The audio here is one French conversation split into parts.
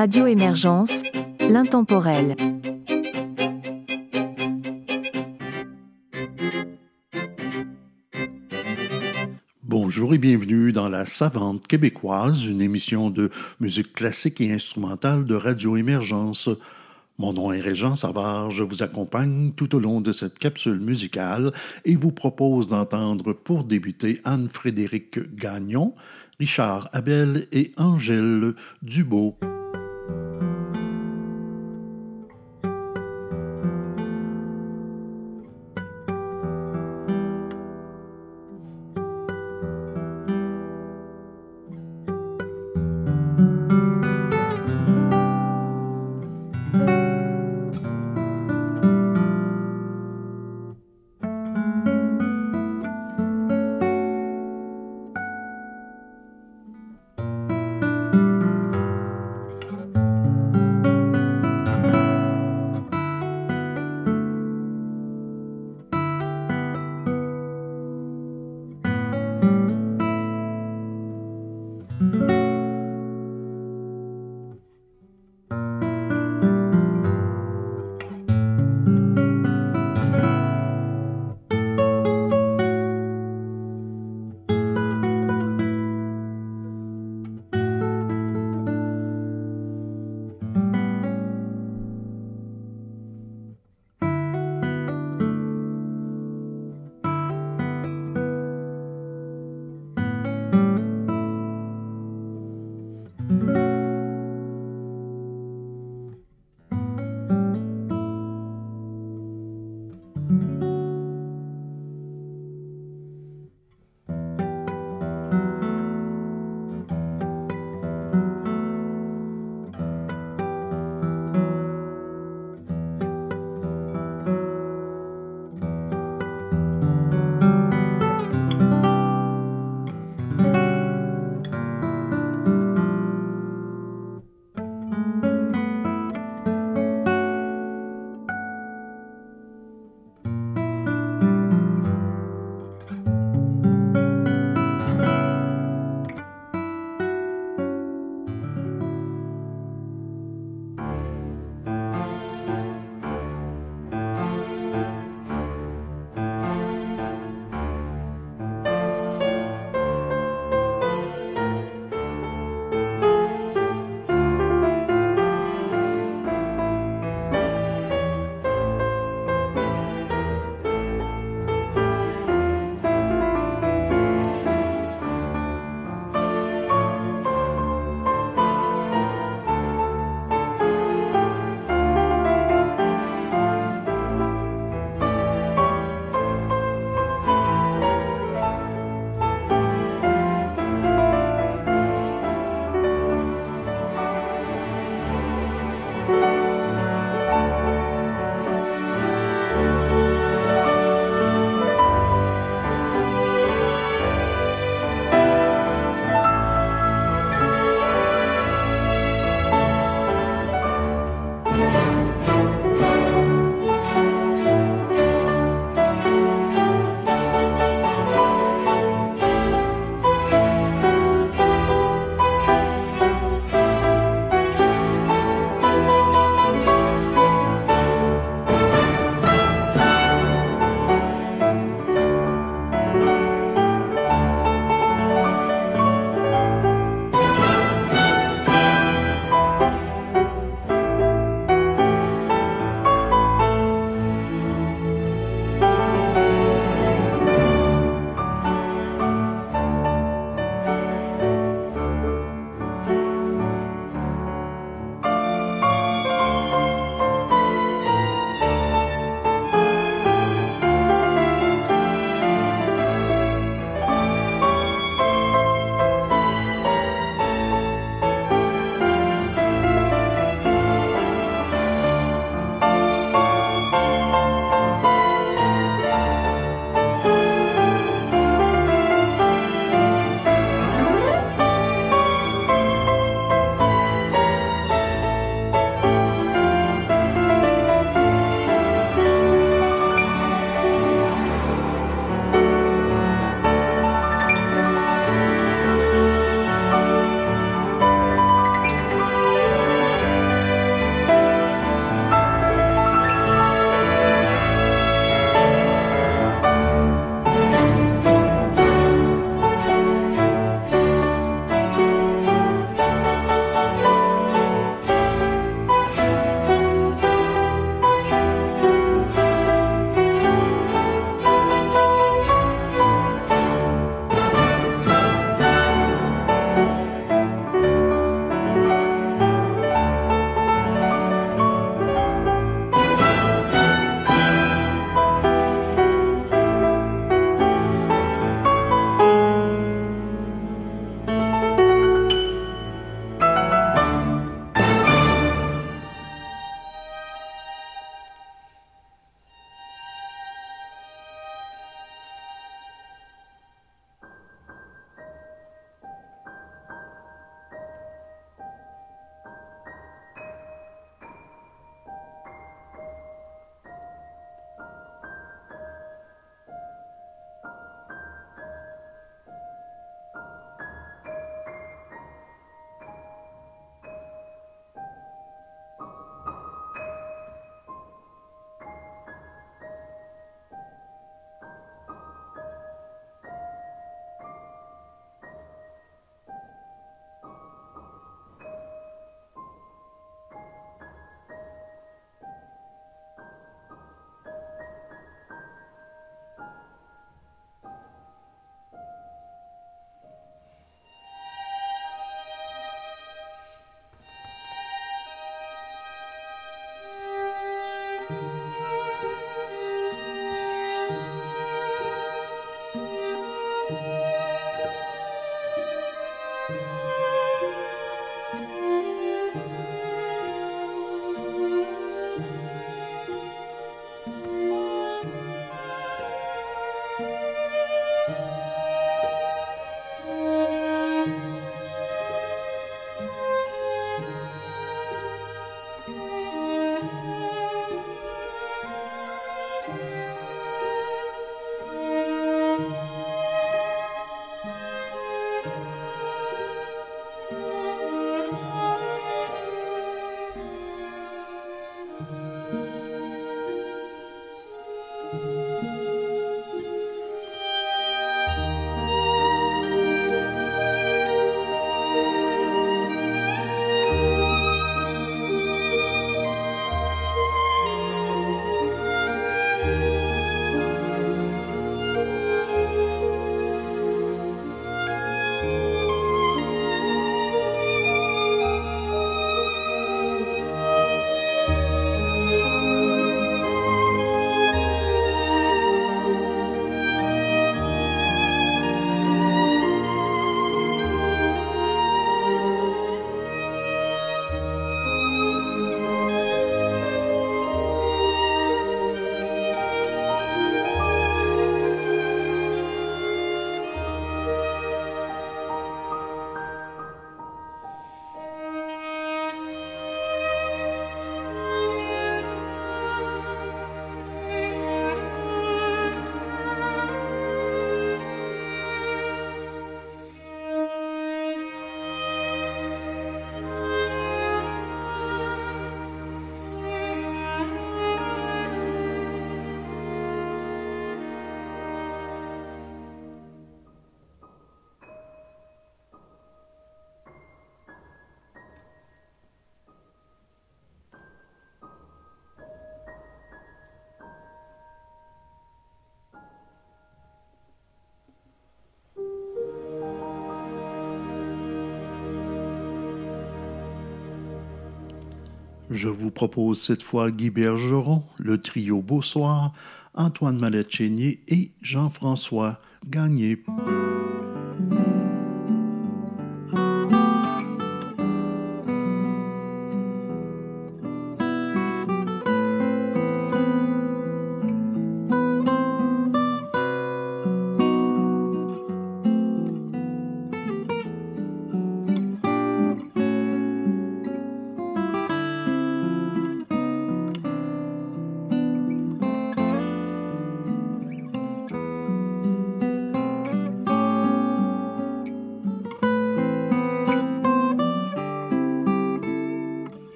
Radio Émergence, l'intemporel. Bonjour et bienvenue dans La Savante québécoise, une émission de musique classique et instrumentale de Radio Émergence. Mon nom est Régent Savard, je vous accompagne tout au long de cette capsule musicale et vous propose d'entendre pour débuter Anne-Frédéric Gagnon, Richard Abel et Angèle Dubo. Je vous propose cette fois Guy Bergeron, le trio Beausoir, Antoine Mallet-Chénier et Jean-François Gagné.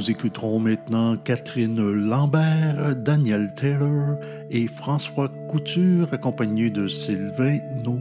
Nous écouterons maintenant Catherine Lambert, Daniel Taylor et François Couture accompagnés de Sylvain No.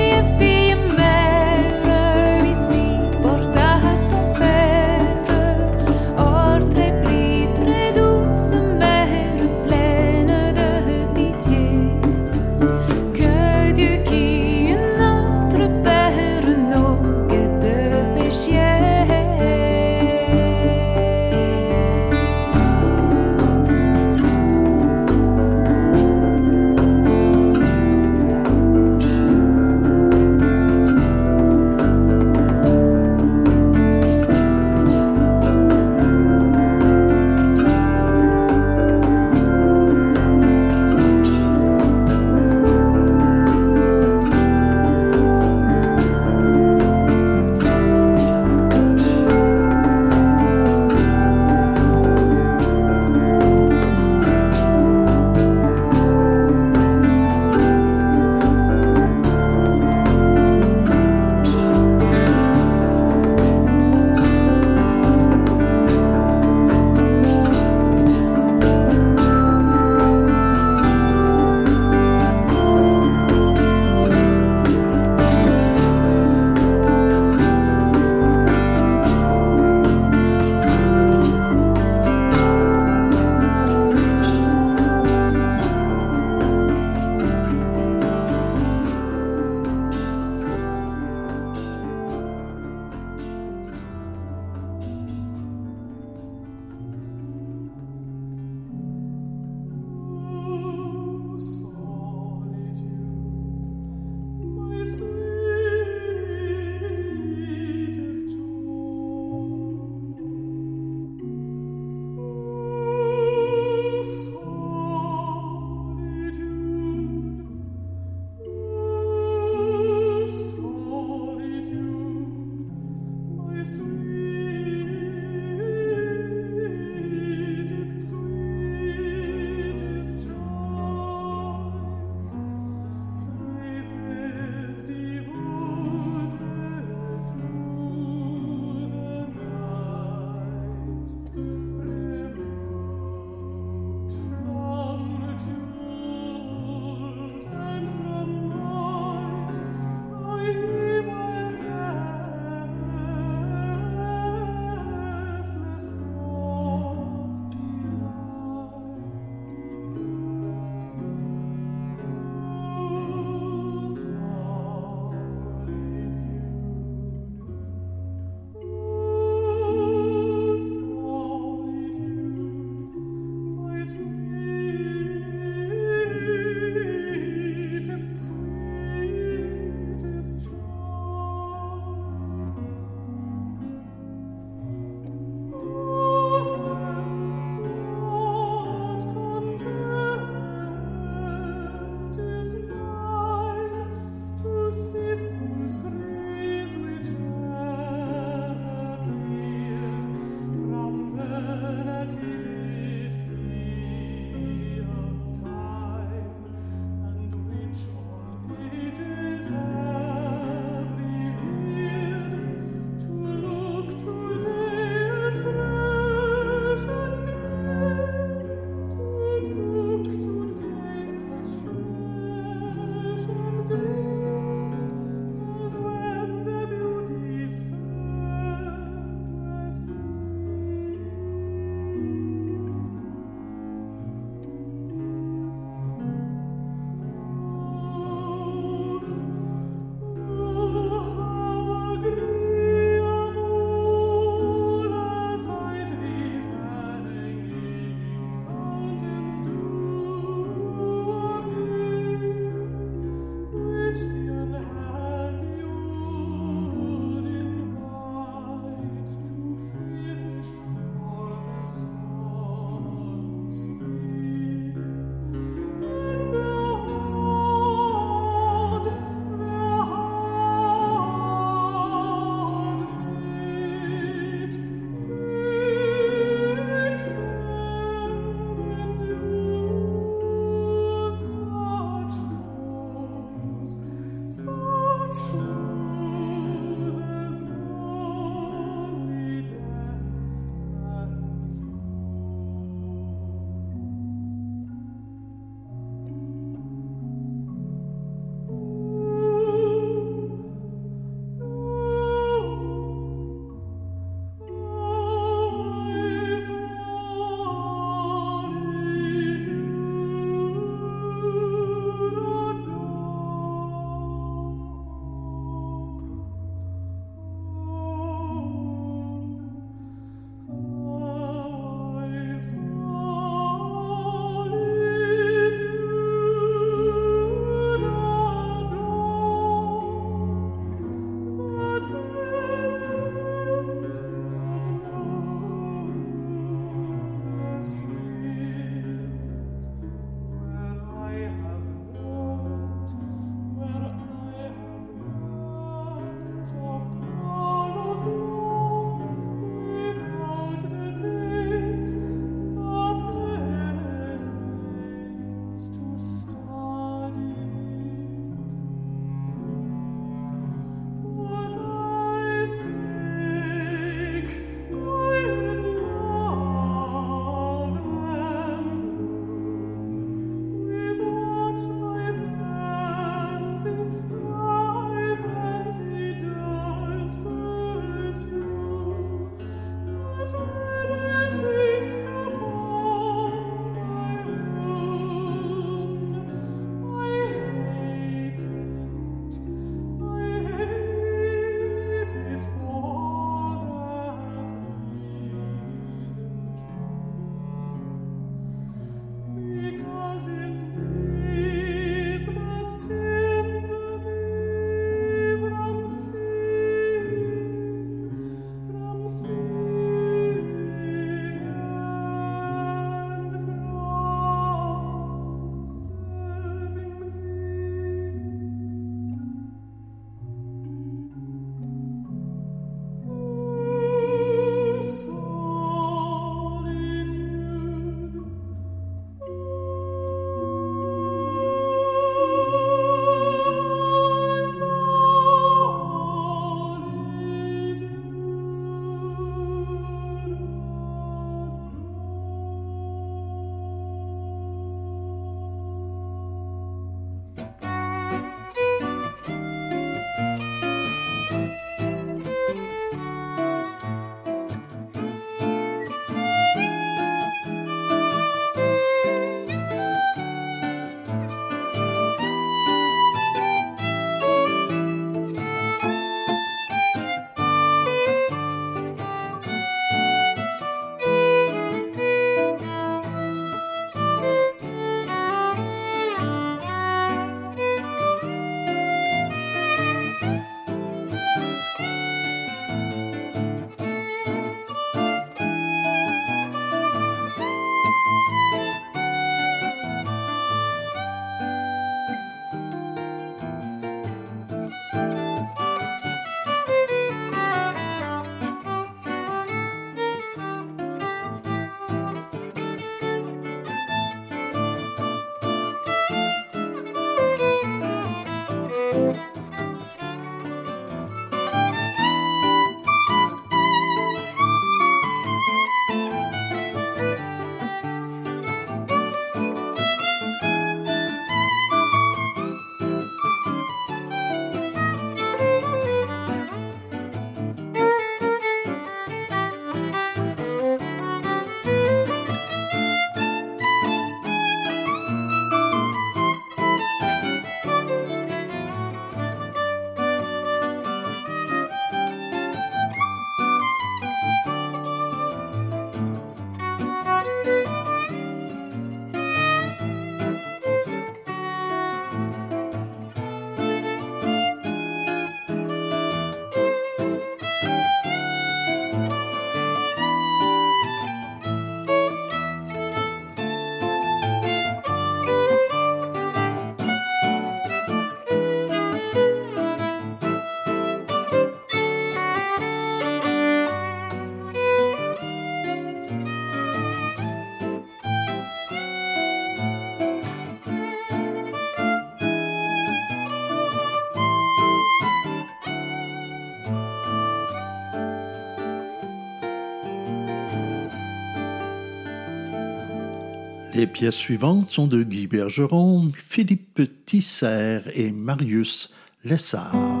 Les pièces suivantes sont de Guy Bergeron, Philippe Tisser et Marius Lessard.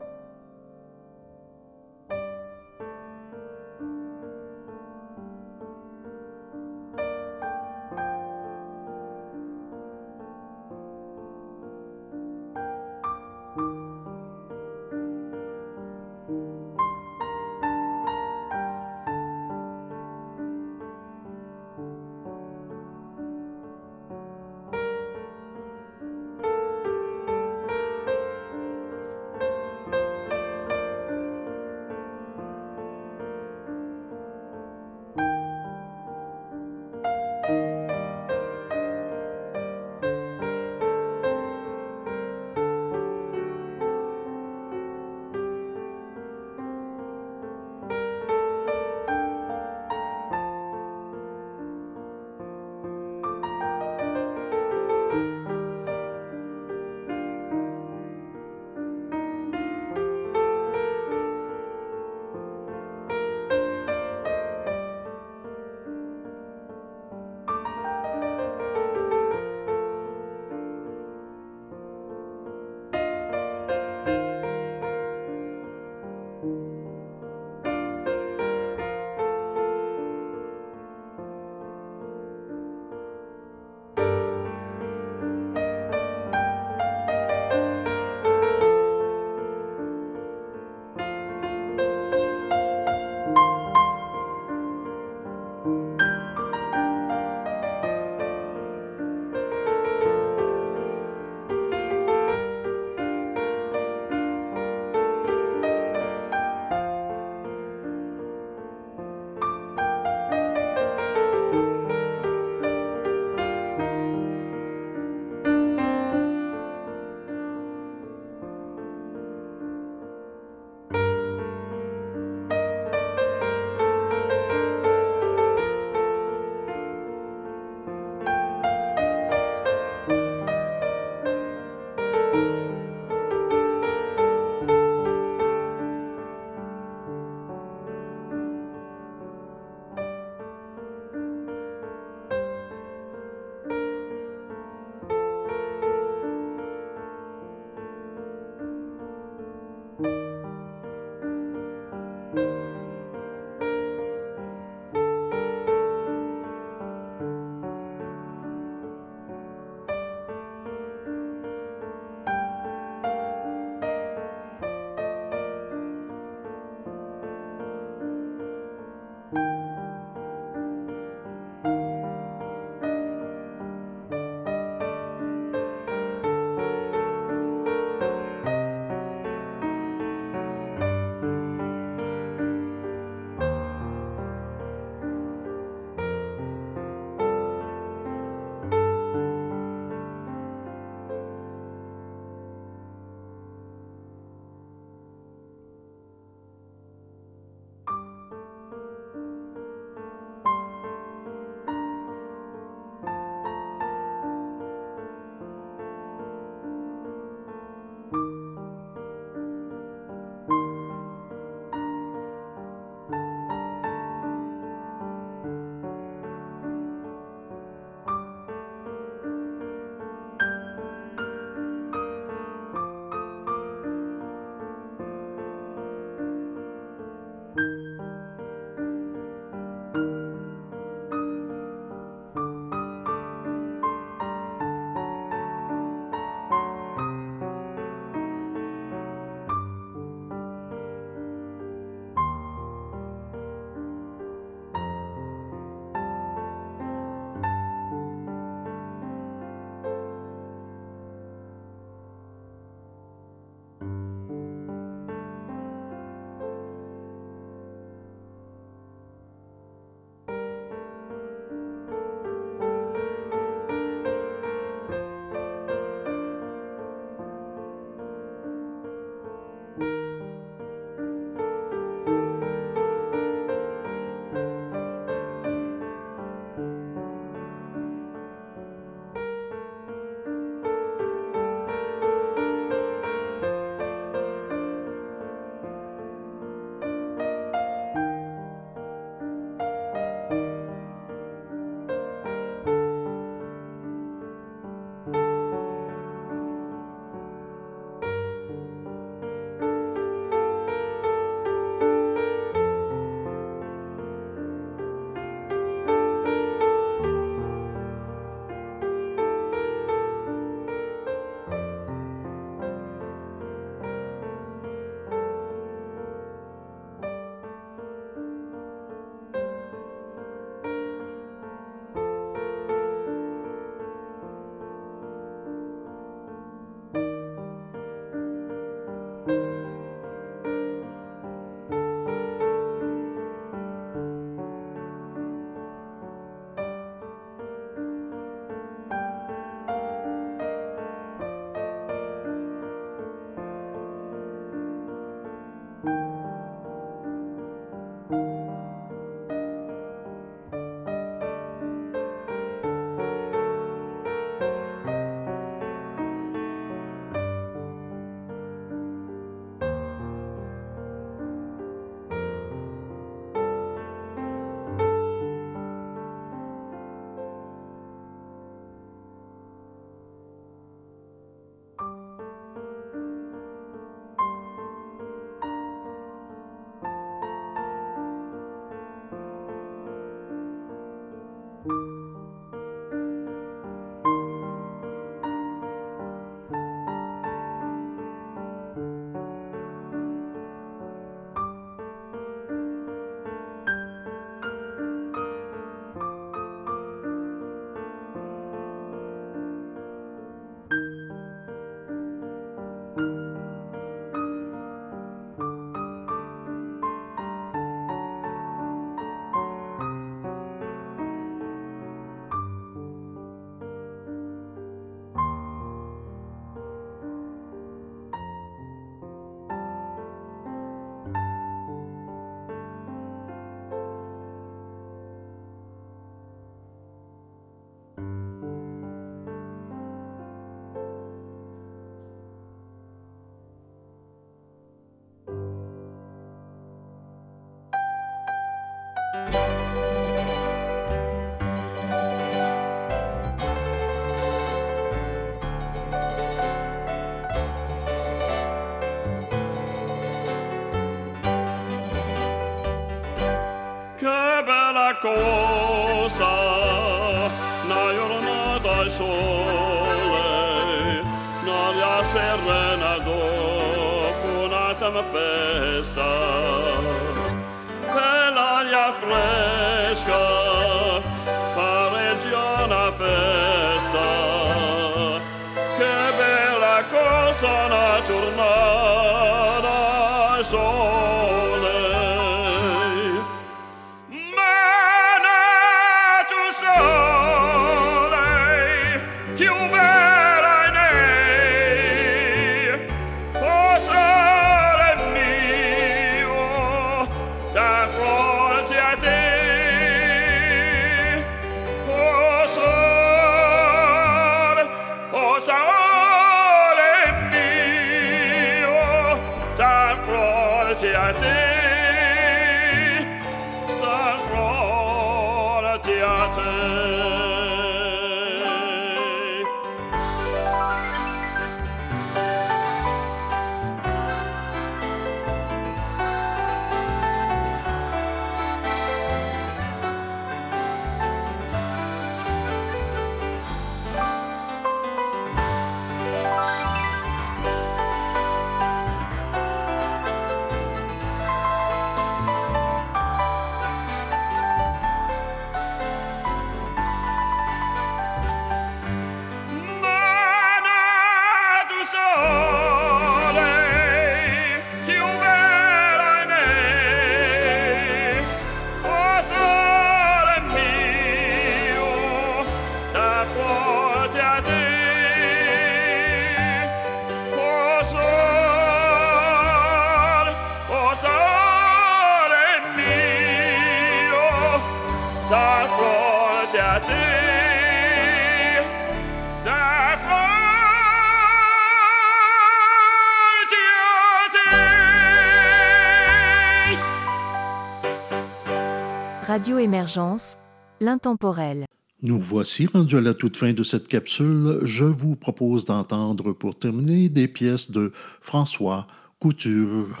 L'intemporel. Nous voici rendus à la toute fin de cette capsule. Je vous propose d'entendre pour terminer des pièces de François Couture.